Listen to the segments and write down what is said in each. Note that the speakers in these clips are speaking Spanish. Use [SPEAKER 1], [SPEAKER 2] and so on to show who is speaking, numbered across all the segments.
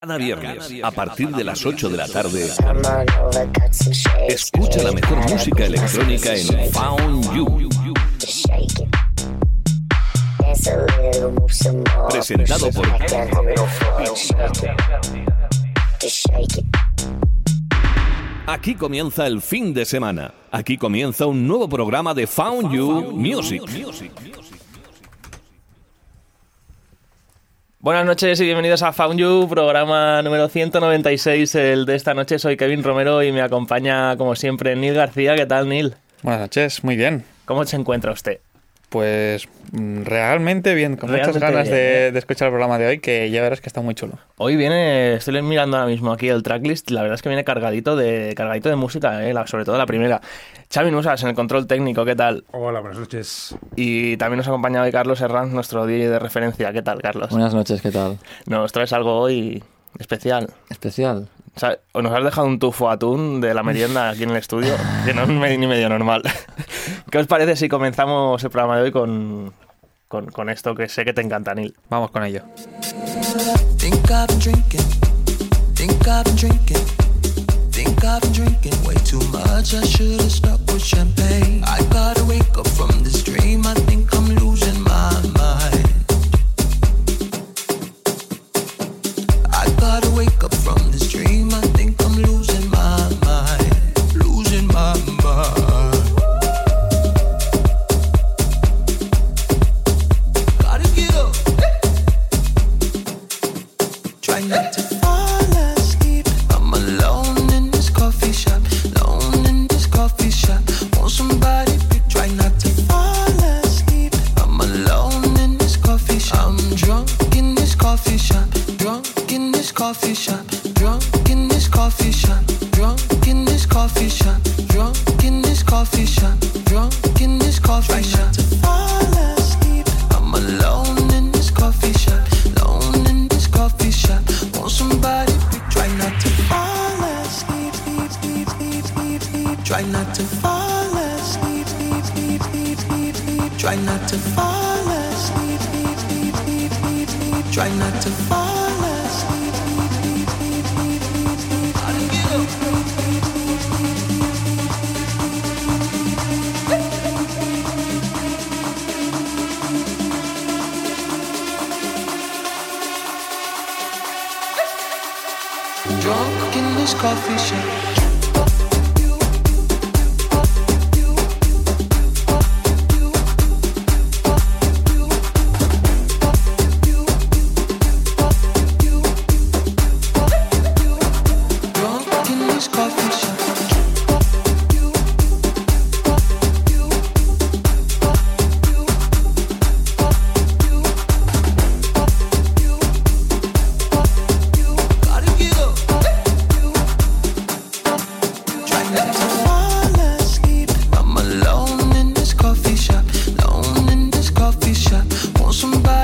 [SPEAKER 1] Cada viernes, a partir de las 8 de la tarde, escucha la mejor música electrónica en Found You. Presentado por Aquí comienza el fin de semana. Aquí comienza un nuevo programa de Found You Music.
[SPEAKER 2] Buenas noches y bienvenidos a Found You, programa número 196, el de esta noche. Soy Kevin Romero y me acompaña, como siempre, Neil García. ¿Qué tal, Neil?
[SPEAKER 3] Buenas noches, muy bien.
[SPEAKER 2] ¿Cómo se encuentra usted?
[SPEAKER 3] Pues mm, realmente bien, con muchas
[SPEAKER 2] Realmente
[SPEAKER 3] ganas
[SPEAKER 2] bien,
[SPEAKER 3] de,
[SPEAKER 2] ¿eh?
[SPEAKER 3] de escuchar el programa de hoy, que ya verás que está muy chulo.
[SPEAKER 2] Hoy viene, estoy mirando ahora mismo aquí el tracklist, la verdad es que viene cargadito de cargadito de música, eh, la- sobre todo la primera. Xavi Nusas en el control técnico, ¿qué tal?
[SPEAKER 4] Hola, buenas noches.
[SPEAKER 2] Y también nos acompaña hoy Carlos Herranz, nuestro DJ de referencia. ¿Qué tal, Carlos?
[SPEAKER 5] Buenas noches, ¿qué tal?
[SPEAKER 2] Nos traes algo hoy especial.
[SPEAKER 5] Especial.
[SPEAKER 2] O sea, o nos has dejado un tufo atún de la merienda aquí en el estudio, que no es ni medio normal. ¿Qué os parece si comenzamos el programa de hoy con, con, con esto que sé que te encanta, Neil?
[SPEAKER 3] Vamos con ello.
[SPEAKER 6] I to somebody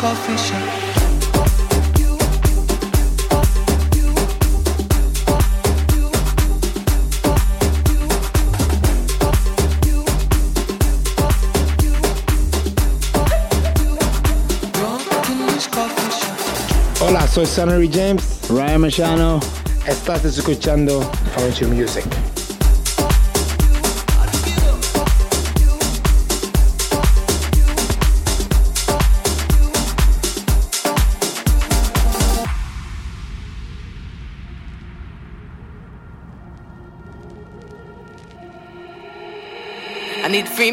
[SPEAKER 6] coffee shop.
[SPEAKER 4] Hola, soy Sonny James.
[SPEAKER 5] Ryan Machano.
[SPEAKER 4] Estás escuchando Fountain Music.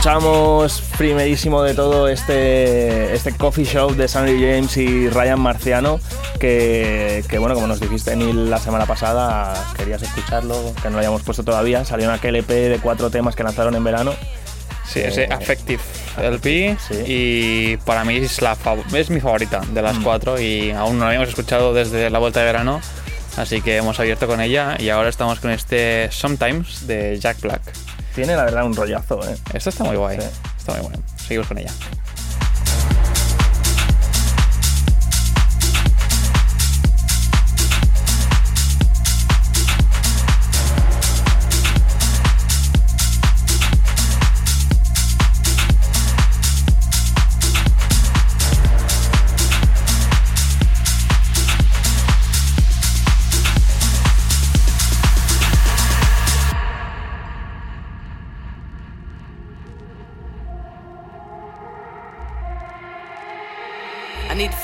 [SPEAKER 2] Escuchamos primerísimo de todo este, este coffee shop de Sandy James y Ryan Marciano, que, que, bueno, como nos dijiste Neil la semana pasada, querías escucharlo, que no lo hayamos puesto todavía, salió en aquel EP de cuatro temas que lanzaron en verano.
[SPEAKER 3] Sí, ese
[SPEAKER 2] Eh,
[SPEAKER 3] Affective LP
[SPEAKER 2] sí.
[SPEAKER 3] y para mí es, la fav- es mi favorita de las
[SPEAKER 2] Mm.
[SPEAKER 3] cuatro y aún no la habíamos escuchado desde la vuelta de verano, así que hemos abierto con ella y ahora estamos con este Sometimes de Jack Black.
[SPEAKER 2] Tiene la verdad un rollazo, ¿eh?
[SPEAKER 3] Esto está muy guay,
[SPEAKER 2] Sí.
[SPEAKER 3] está muy bueno. Seguimos con ella.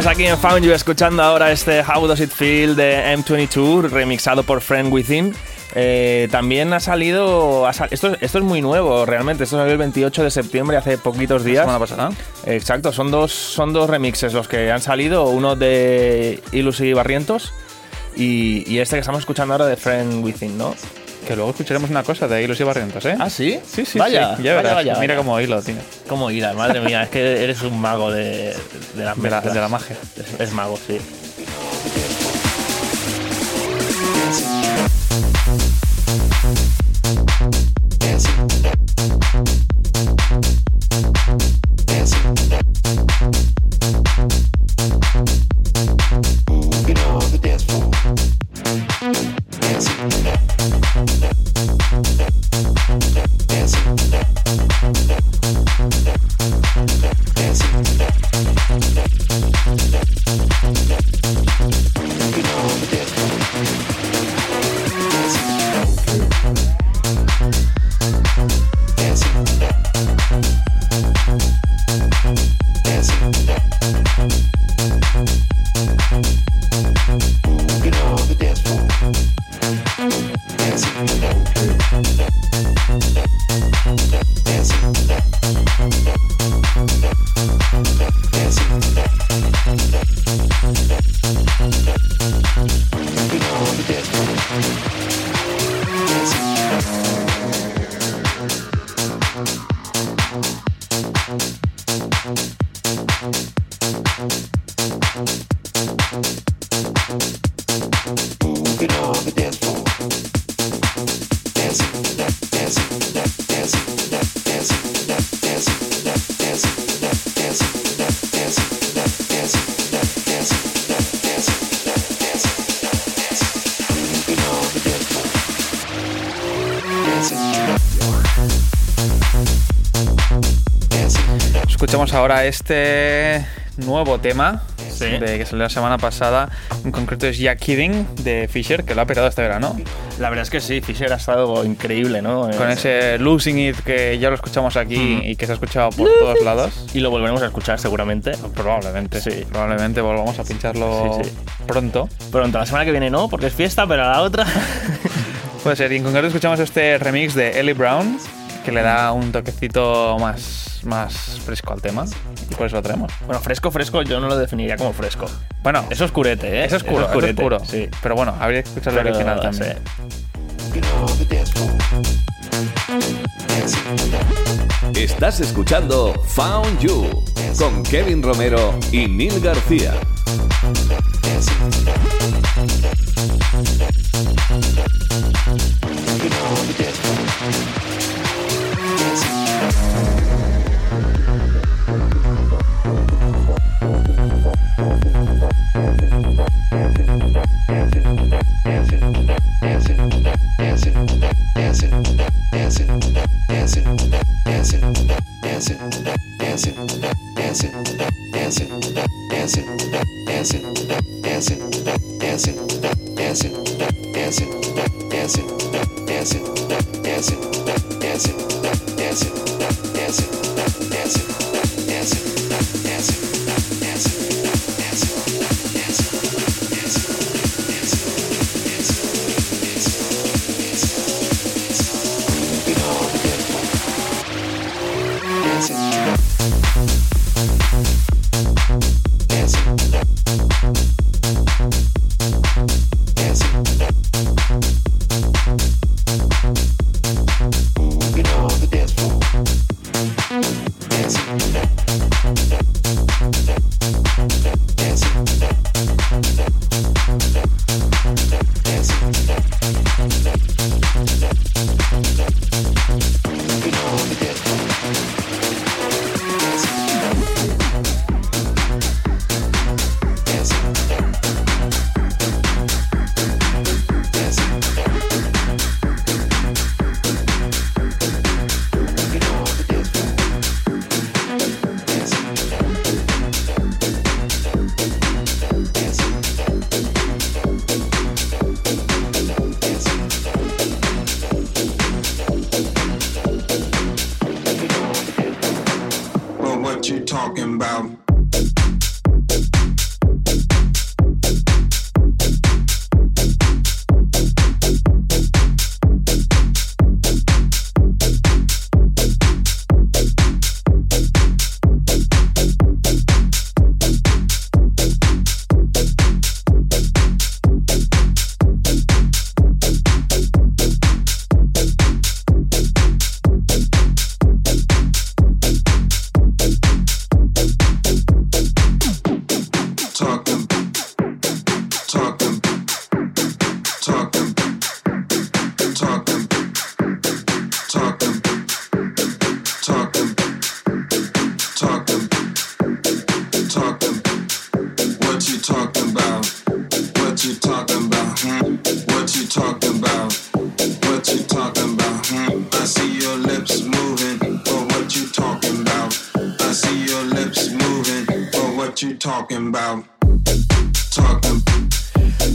[SPEAKER 2] Seguimos aquí en Found You escuchando ahora este How Does It Feel de M22 remixado por Friend Within. Eh, también ha salido. ha sal- esto, esto es muy nuevo realmente. Esto salió el 28 de septiembre, hace poquitos días.
[SPEAKER 3] semana pasada.
[SPEAKER 2] Exacto, son dos, son dos remixes los que han salido. Uno de Ilus y Barrientos y, y este que estamos escuchando ahora de Friend Within, ¿no?
[SPEAKER 3] Que luego escucharemos una cosa de Hilos y Barrientos, ¿eh?
[SPEAKER 2] ¿Ah, sí?
[SPEAKER 3] Sí, sí,
[SPEAKER 2] Vaya,
[SPEAKER 3] sí. Ya verás.
[SPEAKER 2] vaya,
[SPEAKER 3] Mira
[SPEAKER 2] vaya.
[SPEAKER 3] cómo hilo, tío.
[SPEAKER 2] ¿Cómo irás? Madre mía, es que eres un mago de, de las
[SPEAKER 3] De la,
[SPEAKER 2] mezclas.
[SPEAKER 3] de la magia.
[SPEAKER 2] Es, es mago, sí.
[SPEAKER 3] Este nuevo tema
[SPEAKER 2] Sí.
[SPEAKER 3] de que salió la semana pasada. En concreto es Ya Kidding de Fisher, que lo ha pegado este verano.
[SPEAKER 2] La verdad es que sí, Fisher ha estado increíble, ¿no?
[SPEAKER 3] Con ese Losing It que ya lo escuchamos aquí y que se ha escuchado por todos lados.
[SPEAKER 2] Y lo volveremos a escuchar seguramente.
[SPEAKER 3] Probablemente.
[SPEAKER 2] Sí.
[SPEAKER 3] Probablemente volvamos a pincharlo
[SPEAKER 2] Sí, sí.
[SPEAKER 3] pronto.
[SPEAKER 2] Pronto, la semana que viene no, porque es fiesta, pero a la otra.
[SPEAKER 3] Puede ser. Y en concreto escuchamos este remix de Ellie Brown, que le da un toquecito más, más fresco al tema. Y por eso lo traemos.
[SPEAKER 2] bueno, fresco, fresco, yo no lo definiría como fresco.
[SPEAKER 3] Bueno,
[SPEAKER 2] Es oscurete, ¿eh?
[SPEAKER 3] es oscuro, es
[SPEAKER 2] oscurete,
[SPEAKER 3] oscuro.
[SPEAKER 2] Sí.
[SPEAKER 3] Pero bueno, habría que escuchar el original también.
[SPEAKER 2] sí.
[SPEAKER 1] Estás escuchando Found You con Kevin Romero y Neil García.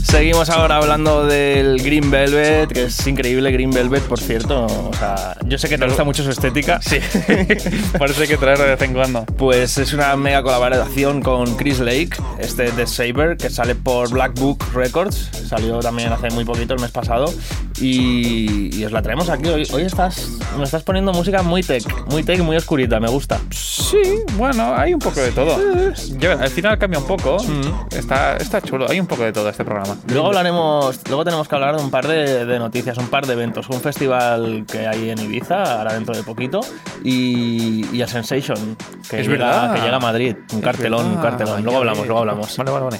[SPEAKER 2] Seguimos ahora hablando del Green Velvet, que es increíble Green Velvet, por cierto. O sea, yo sé que te gusta mucho su estética.
[SPEAKER 3] Sí, parece que traerlo de vez en cuando.
[SPEAKER 2] Pues es una mega colaboración con Chris Lake, este de Saber, que sale por Black Book Records. Salió también hace muy poquito, el mes pasado. Y, y os la traemos aquí. Hoy, hoy estás, me estás poniendo música muy tech, muy tech, muy oscurita, me gusta.
[SPEAKER 3] Sí, bueno, hay un poco de todo. Yo, al final cambia un poco. Está, está chulo, hay un poco de todo este programa.
[SPEAKER 2] Luego hablaremos, luego tenemos que hablar de un par de, de noticias, un par de eventos. Un festival que hay en Ibiza, ahora dentro de poquito, y, y a Sensation, que,
[SPEAKER 3] Es
[SPEAKER 2] llega,
[SPEAKER 3] verdad.
[SPEAKER 2] que llega a Madrid. Un
[SPEAKER 3] Es
[SPEAKER 2] cartelón, un
[SPEAKER 3] verdad,
[SPEAKER 2] cartelón.
[SPEAKER 3] ya
[SPEAKER 2] Luego hablamos, luego hablamos.
[SPEAKER 3] Vale, vale, vale.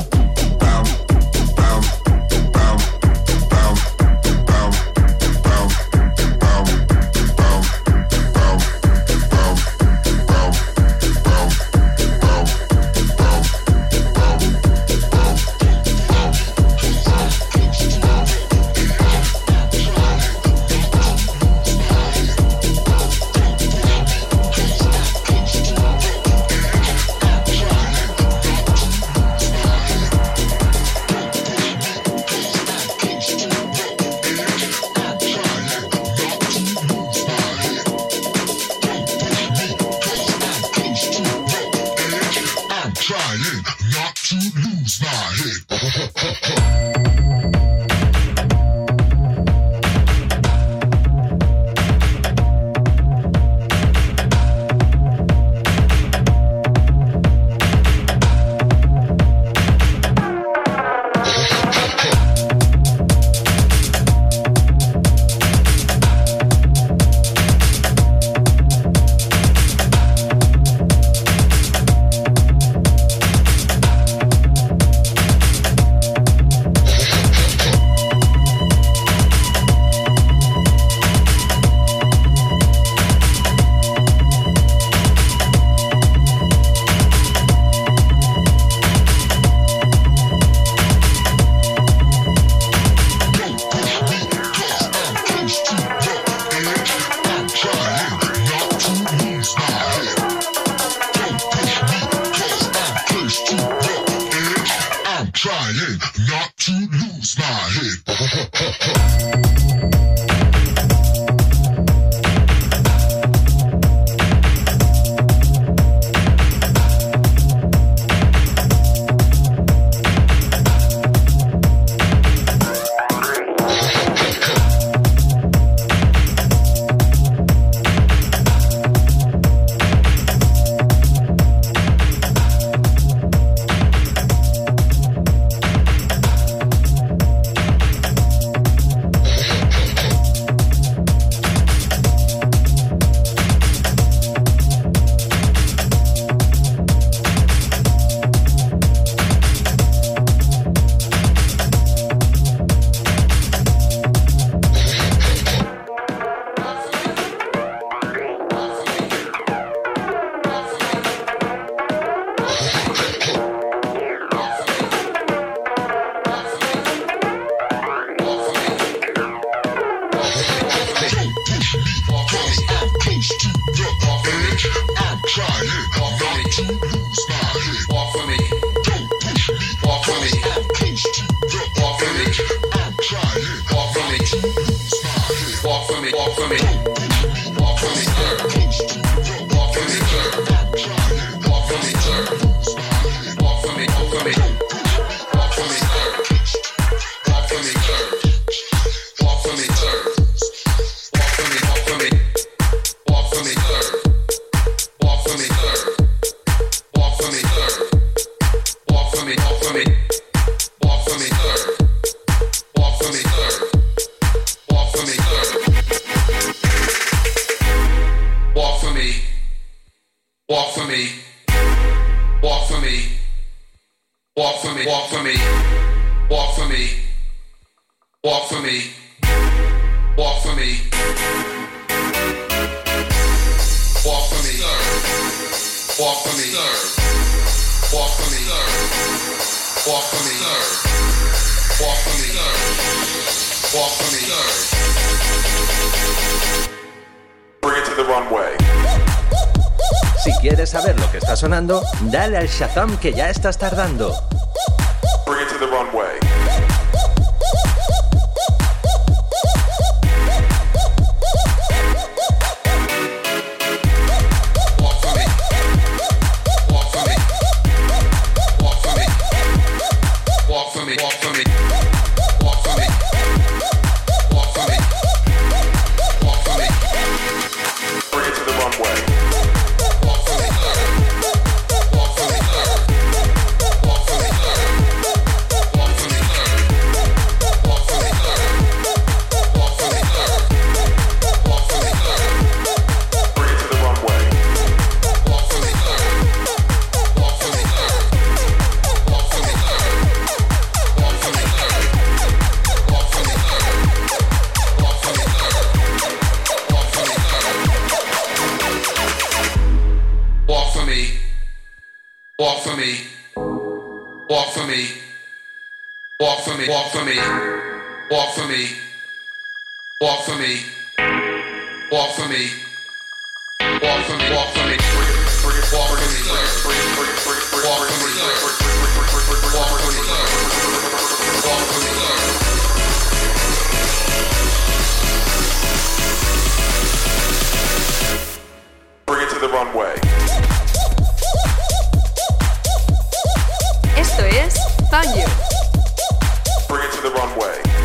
[SPEAKER 7] trying
[SPEAKER 8] dale al Shazam que ya estás tardando.
[SPEAKER 9] Walk for me. Walk for me. Walk for me. Walk for me. Walk for me. Walk for me. Walk for me. Walk for me. Walk for me. Walk for me. Walk for me. Walk for me. Walk for me. bring it to the runway.
[SPEAKER 10] Esto es Banjo.
[SPEAKER 9] Bring it to the runway.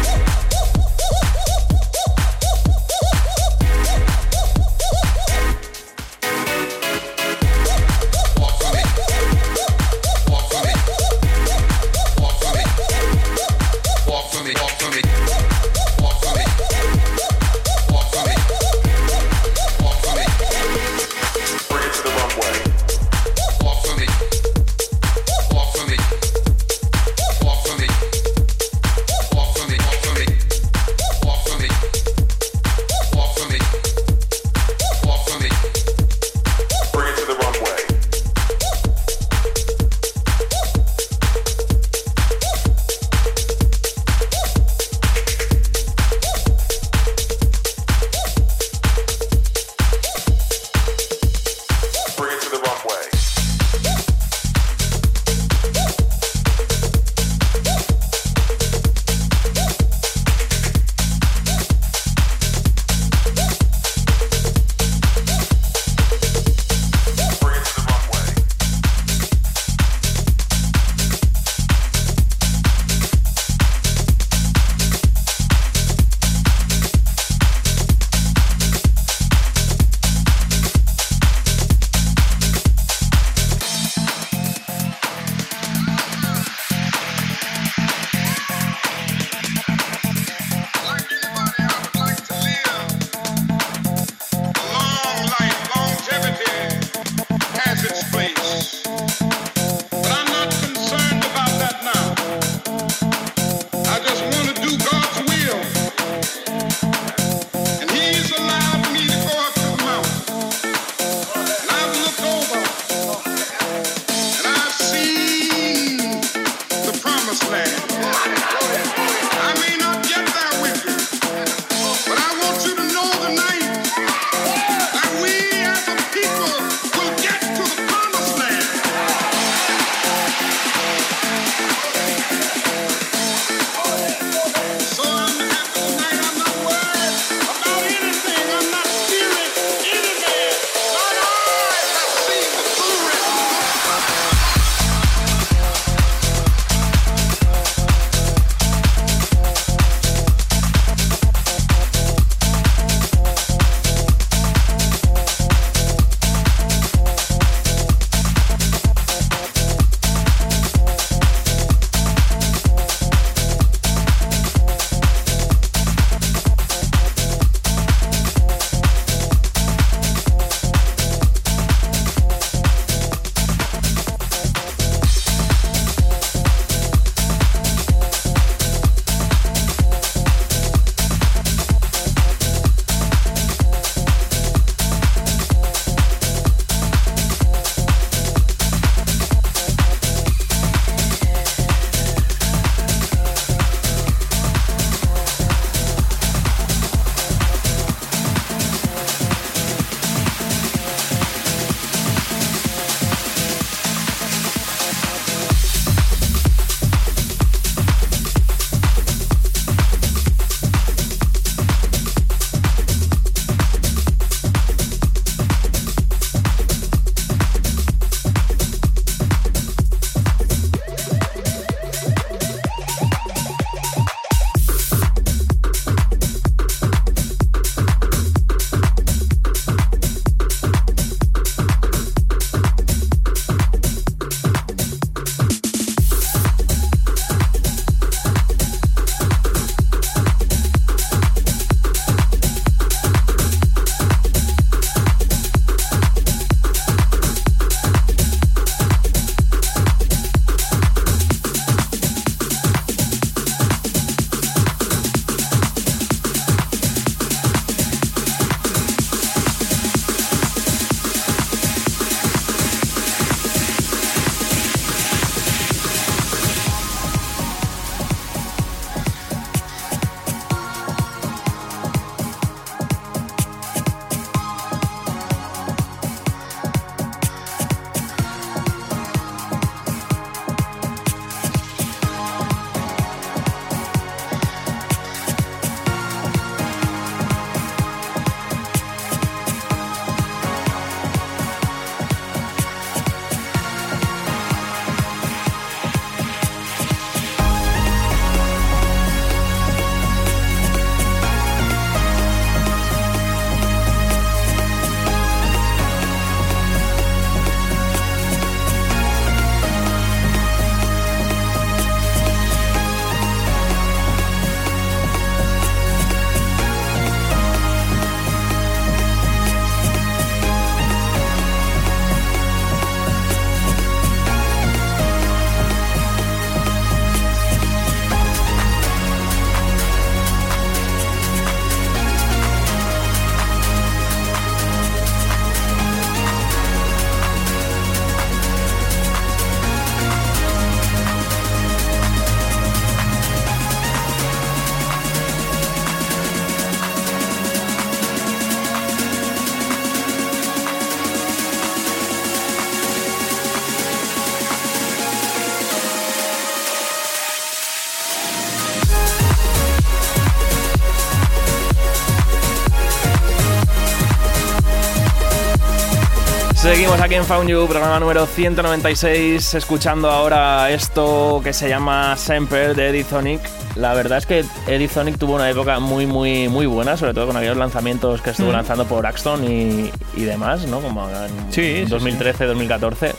[SPEAKER 2] En Found You, programa número 196, escuchando ahora esto que se llama Semper de Edisonic. La verdad es que Edisonic tuvo una época muy, muy, muy buena, sobre todo con aquellos lanzamientos que estuvo
[SPEAKER 3] Mm.
[SPEAKER 2] lanzando por Axton y, y demás, ¿no? Como en
[SPEAKER 3] Sí, sí,
[SPEAKER 2] 2013, 2014.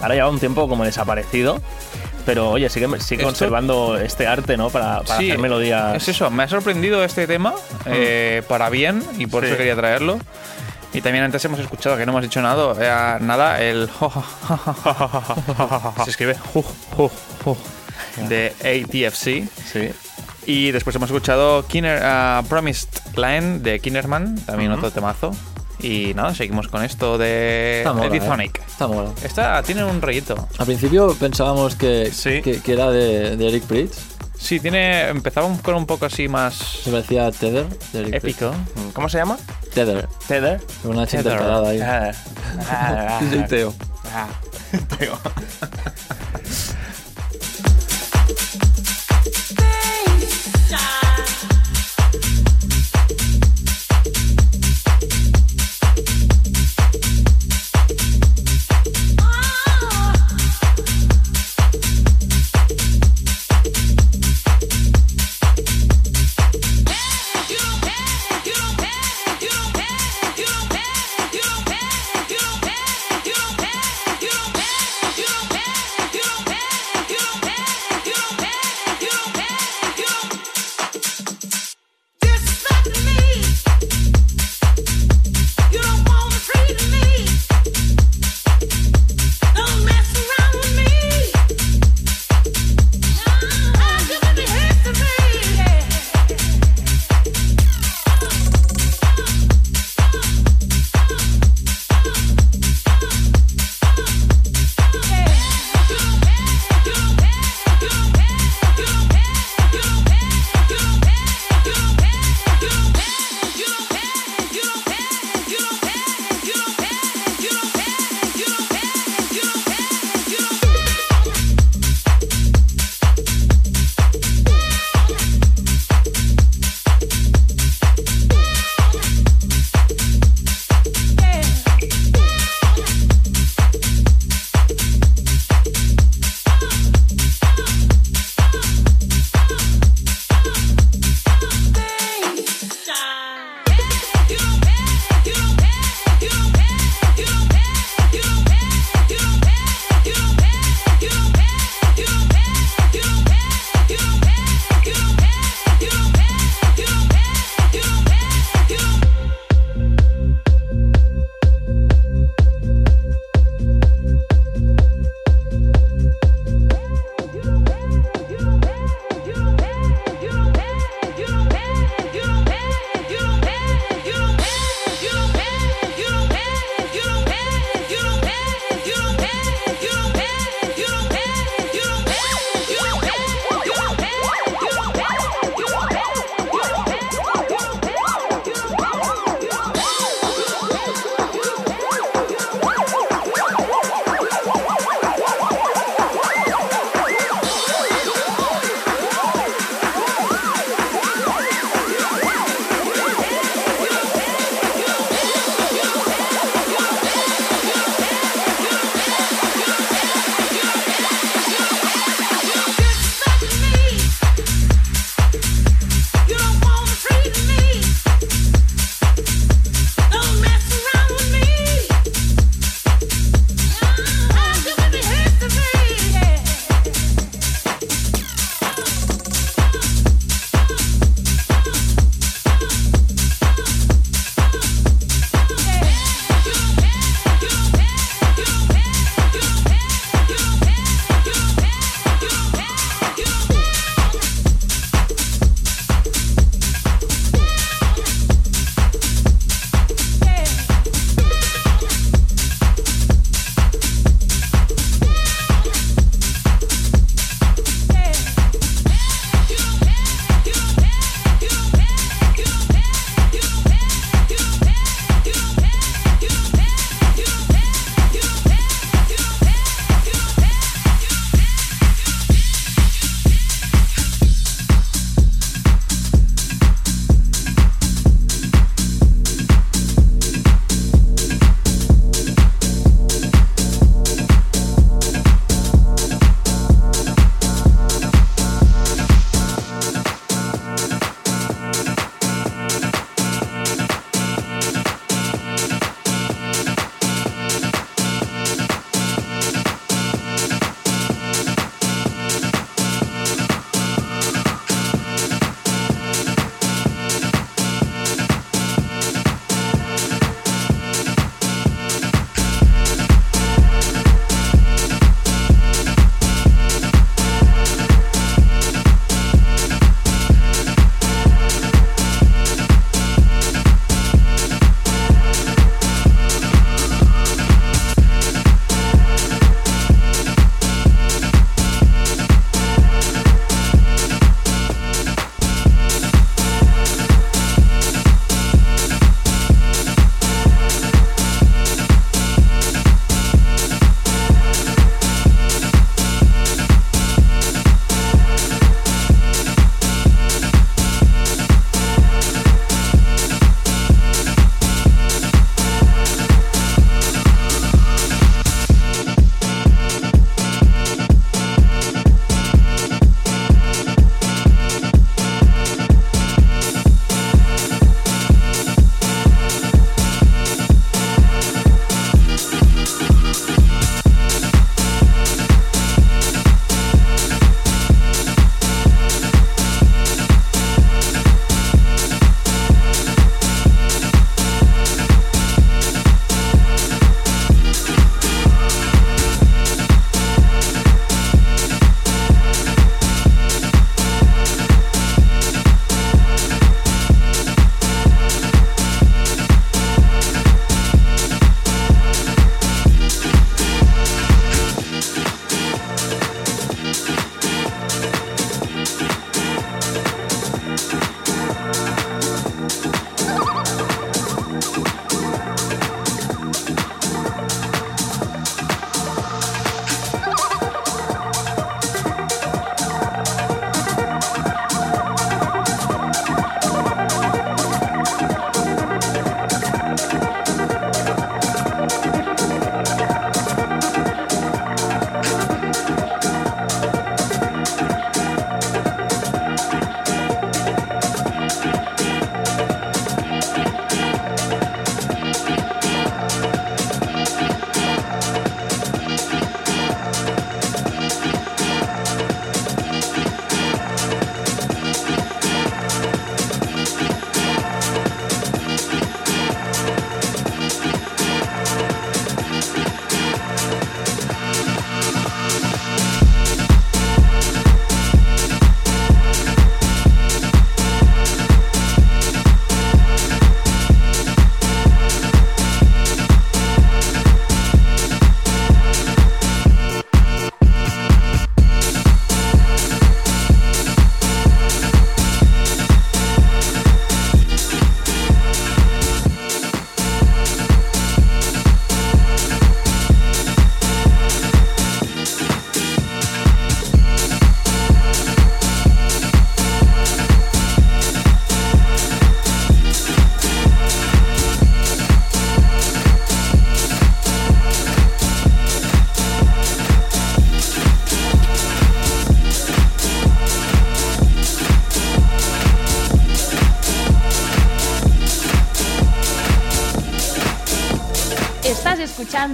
[SPEAKER 2] Ahora lleva un tiempo como desaparecido, pero oye, sigue, sigue
[SPEAKER 3] Esto-
[SPEAKER 2] conservando este arte, ¿no? Para, para
[SPEAKER 3] Sí,
[SPEAKER 2] hacer melodías.
[SPEAKER 3] Es eso, me ha sorprendido este tema eh, para bien y por
[SPEAKER 2] Sí.
[SPEAKER 3] eso quería traerlo. Y también antes hemos escuchado que no hemos dicho nada, eh, nada el se escribe de ATFC.
[SPEAKER 2] Sí.
[SPEAKER 3] Y después hemos escuchado Kinner, ah, Promised Line de Kinnerman, también otro temazo. Y nada, seguimos con esto de Edithonic.
[SPEAKER 11] eh. Está mola.
[SPEAKER 3] Esta tiene un rollito.
[SPEAKER 11] Al principio pensábamos que, que, que era de, de Eric Pritz.
[SPEAKER 3] Sí, tiene. Empezaba un- con un poco así más.
[SPEAKER 11] Se parecía a Tether
[SPEAKER 3] Épico.
[SPEAKER 11] Pritz.
[SPEAKER 2] ¿Cómo se llama?
[SPEAKER 11] Tether.
[SPEAKER 2] Tether.
[SPEAKER 11] Una H
[SPEAKER 3] Tether.
[SPEAKER 11] intercalada ahí.
[SPEAKER 2] Ah, ah,
[SPEAKER 11] Sí,
[SPEAKER 2] ah.
[SPEAKER 11] Teo.
[SPEAKER 2] Ah, Teo.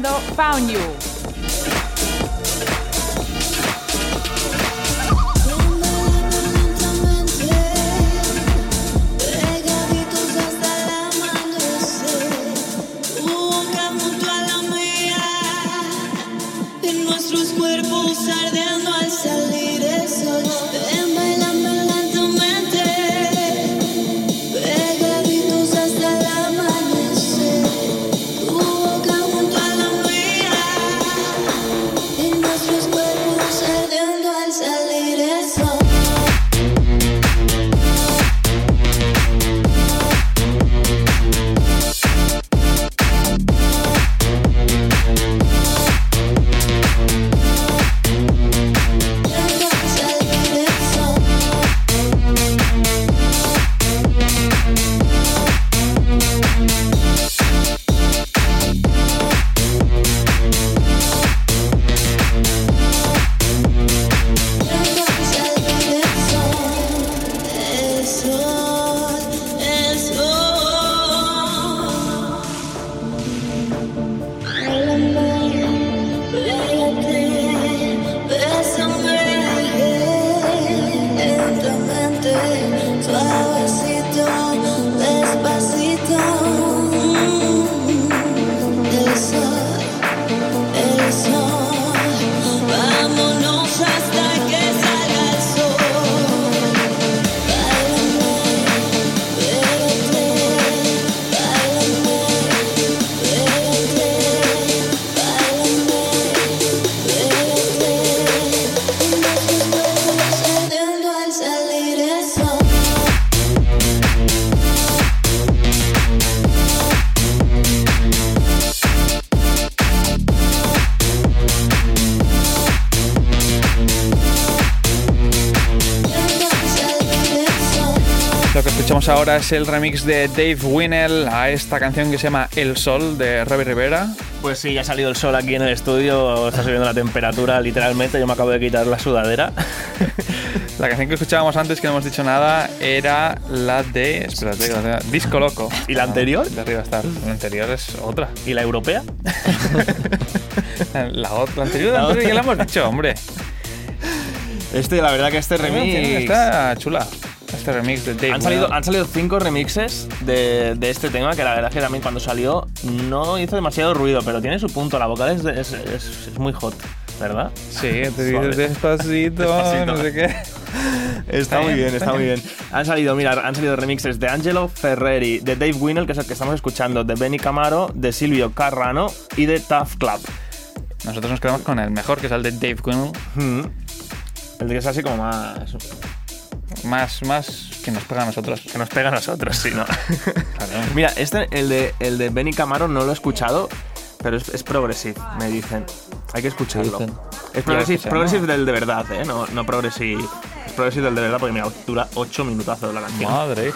[SPEAKER 6] Found You.
[SPEAKER 3] Ahora es el remix de Dave Winnell a esta canción que se llama El Sol de Robbie Rivera.
[SPEAKER 2] Pues sí, ya ha salido el sol aquí en el estudio, está subiendo la temperatura literalmente, yo me acabo de quitar la sudadera.
[SPEAKER 3] La canción que escuchábamos antes, que no hemos dicho nada, era la de. Espérate, que la Disco Loco.
[SPEAKER 2] ¿Y la anterior?
[SPEAKER 3] De arriba está. La anterior es otra.
[SPEAKER 2] ¿Y la europea?
[SPEAKER 3] La, otra, la anterior, la anterior ya la hemos dicho, hombre.
[SPEAKER 2] Este, la verdad que este remix...
[SPEAKER 3] Está chula. Este remix de Dave
[SPEAKER 2] Han salido, han salido cinco remixes de, de este tema que la verdad que también cuando salió no hizo demasiado ruido, pero tiene su punto. La vocal es, es, es- es muy hot, ¿verdad?
[SPEAKER 3] Sí, te dices despacito,
[SPEAKER 2] Despacito.
[SPEAKER 3] no sé qué.
[SPEAKER 2] Está, muy bien, está muy bien. Han salido, mira, han salido remixes de Angelo Ferreri, de Dave Winnell, que es el que estamos escuchando, de Benny Camaro, de Silvio Carrano y de Tough Club.
[SPEAKER 3] Nosotros nos quedamos con el mejor, que es el de Dave Winnell.
[SPEAKER 2] Mm. El de que es así como más...
[SPEAKER 3] Más, más que nos pega a nosotros.
[SPEAKER 2] Que nos pega a nosotros, sí, ¿no? Mira, este, el de, el de Benny Camaro no lo he escuchado, pero es, es progressive, me dicen. Hay que escucharlo.
[SPEAKER 11] dicen?
[SPEAKER 2] Es progressive,
[SPEAKER 3] escuchar,
[SPEAKER 2] progressive del de verdad, ¿eh? No, no progressive. Es progressive del de verdad porque mira, dura 8 minutazos la canción.
[SPEAKER 3] Madre.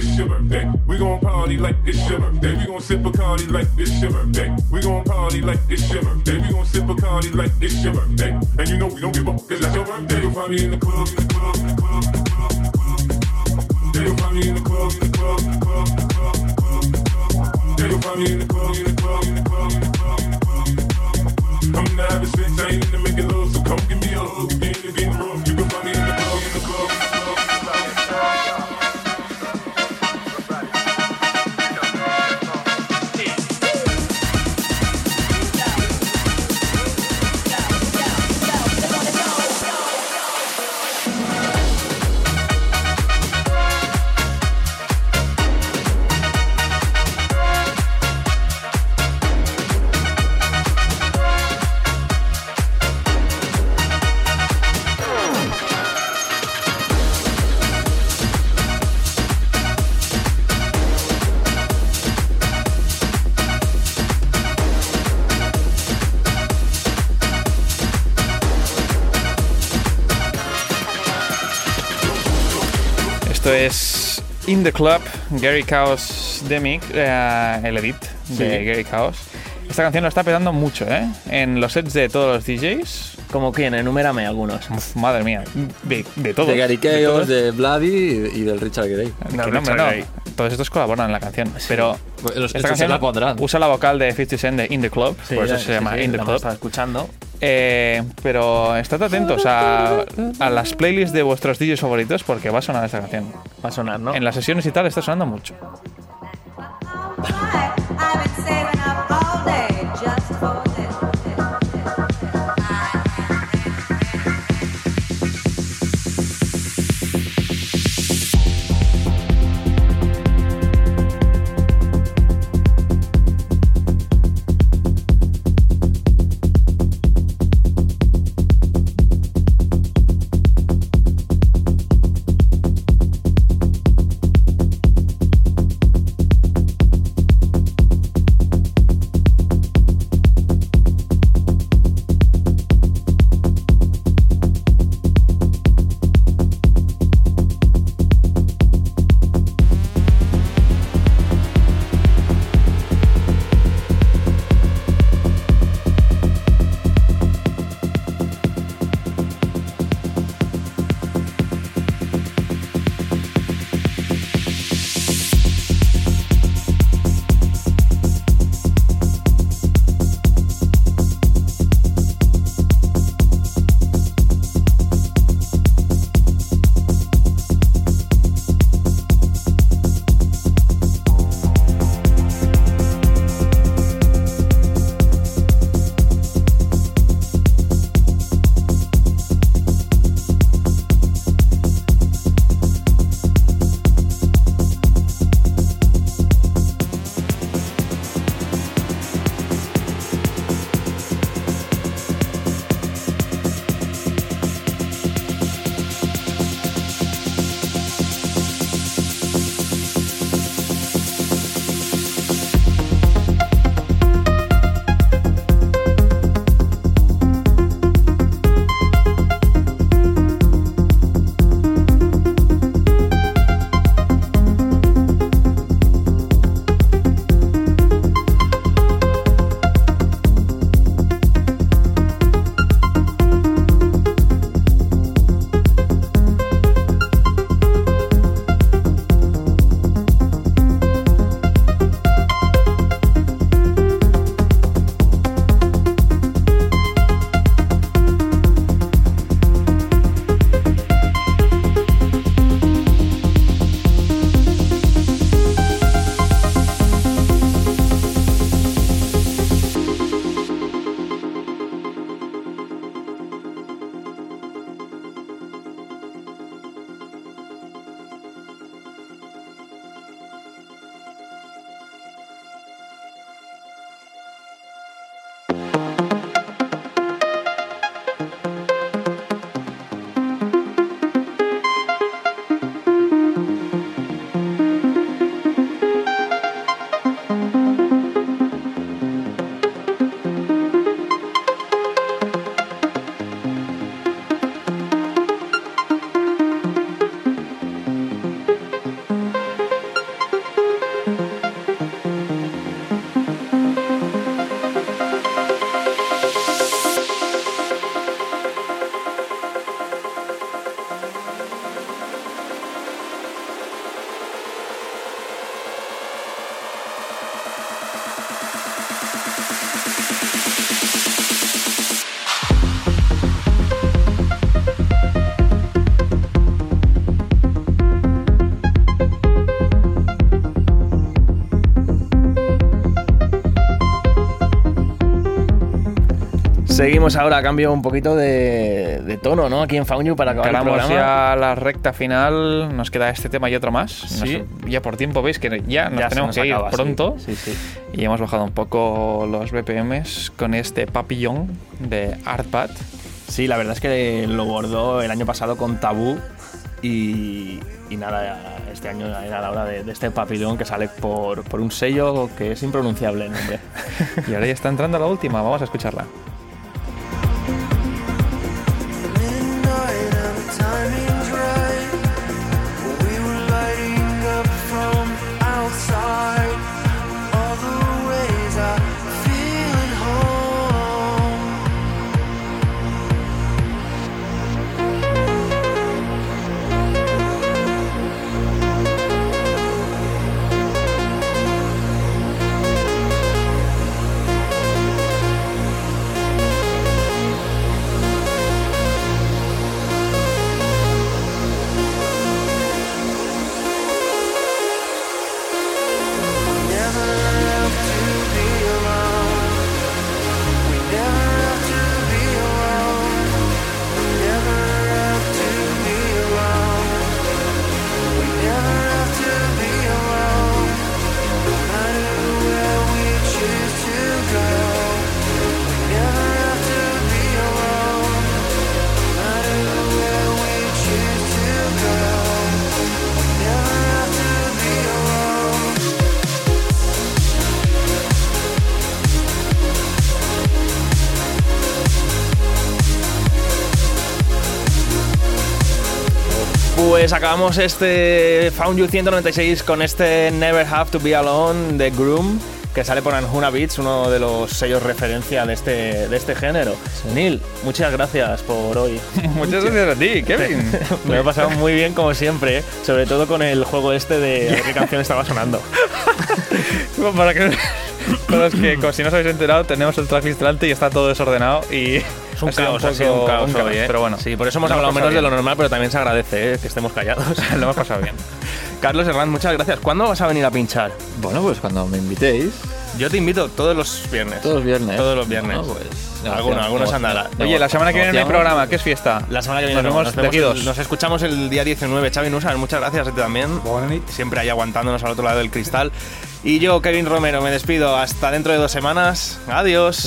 [SPEAKER 12] We
[SPEAKER 13] gon' party like it's your birthday. We gon' sip a cardi like it's your birthday. We gon' party like it's your birthday. We gon' sip a cardi like it's your birthday. And you know we don't give up, cause that's your birthday. You'll find me in the club, in the club, in the club, in the club, in the club. You'll find me in the club, in the club, in the club, in the club, in the club. You'll find me in the club, in the club, In the Club,
[SPEAKER 3] Gary Chaos Demic, eh, el edit de
[SPEAKER 2] Sí.
[SPEAKER 3] Gary Chaos. Esta canción lo está petando mucho, ¿eh? En los sets de todos los DJs.
[SPEAKER 2] ¿Como quién? Enumérame algunos.
[SPEAKER 3] Uf, madre mía, de, de todos.
[SPEAKER 11] De Gary
[SPEAKER 3] de
[SPEAKER 11] Chaos,
[SPEAKER 3] todos.
[SPEAKER 11] de Bloody y, y del Richard Gray.
[SPEAKER 3] No, no, hombre, no. Todos estos colaboran en la canción. Pero
[SPEAKER 11] Pues los-
[SPEAKER 3] esta canción
[SPEAKER 11] la pondrán.
[SPEAKER 3] usa la vocal de 50 Cent de In the Club,
[SPEAKER 2] Sí,
[SPEAKER 3] por eso se llama
[SPEAKER 2] sí,
[SPEAKER 3] In the Club.
[SPEAKER 2] estado escuchando.
[SPEAKER 3] Eh, pero estad atentos a, a las playlists de vuestros DJs favoritos porque va a sonar esta canción.
[SPEAKER 2] Va a sonar, ¿no?
[SPEAKER 3] En las sesiones y tal está sonando mucho.
[SPEAKER 2] Seguimos ahora, cambio un poquito de, de tono, ¿no? Aquí en Found You para acabar el
[SPEAKER 3] Encaramos
[SPEAKER 2] programa.
[SPEAKER 3] ya la recta final, nos queda este tema y otro más.
[SPEAKER 2] Sí.
[SPEAKER 3] Nos- ya por tiempo veis que ya nos
[SPEAKER 2] Ya
[SPEAKER 3] tenemos
[SPEAKER 2] nos
[SPEAKER 3] que ir
[SPEAKER 2] acaba, sí.
[SPEAKER 3] pronto.
[SPEAKER 2] Sí, sí.
[SPEAKER 3] Y hemos bajado un poco los BPMs con este papillón de Artpad.
[SPEAKER 2] Sí, la verdad es que lo bordó el año pasado con Tabú y, y nada, este año era la hora de, de este papillón que sale por, por un sello que es impronunciable el nombre.
[SPEAKER 3] Y ahora ya está entrando la última, vamos a escucharla.
[SPEAKER 2] Pues acabamos este Found You 196 con este Never Have to Be Alone de Groom, que sale por Anjuna Beats, uno de los sellos referencia de este, de este género. Neil, muchas gracias por hoy.
[SPEAKER 3] Muchas gracias a ti, Kevin.
[SPEAKER 2] Me lo he pasado muy bien como siempre, sobre todo con el juego este de qué canción estaba sonando.
[SPEAKER 3] Para que para los que, si no os habéis enterado, tenemos el tracklist delante y está todo desordenado y
[SPEAKER 2] un
[SPEAKER 3] ha sido
[SPEAKER 2] caos, ha sido un
[SPEAKER 3] poco-
[SPEAKER 2] caos hoy, ¿eh?
[SPEAKER 3] pero bueno.
[SPEAKER 2] Sí, por eso hemos hablado menos de lo
[SPEAKER 3] bien.
[SPEAKER 2] normal, pero también se agradece ¿eh? que estemos callados.
[SPEAKER 3] lo hemos pasado bien.
[SPEAKER 2] Carlos Herrán, muchas gracias. ¿Cuándo vas a venir a pinchar?
[SPEAKER 11] Bueno, pues cuando me invitéis.
[SPEAKER 2] Yo te invito todos los viernes.
[SPEAKER 11] Todos los viernes.
[SPEAKER 2] Todos los viernes.
[SPEAKER 11] Bueno, pues,
[SPEAKER 2] algunos, algunos andará.
[SPEAKER 3] Oye, la semana que viene no hay programa, ¿qué es fiesta?
[SPEAKER 2] La semana que viene
[SPEAKER 3] nos
[SPEAKER 2] no,
[SPEAKER 3] vemos
[SPEAKER 2] el- nos escuchamos el día 19. Xavi Nusa, muchas gracias a ti también. Siempre ahí aguantándonos al otro lado del cristal. Y yo, Kevin Romero, me despido. Hasta dentro de dos semanas. Adiós.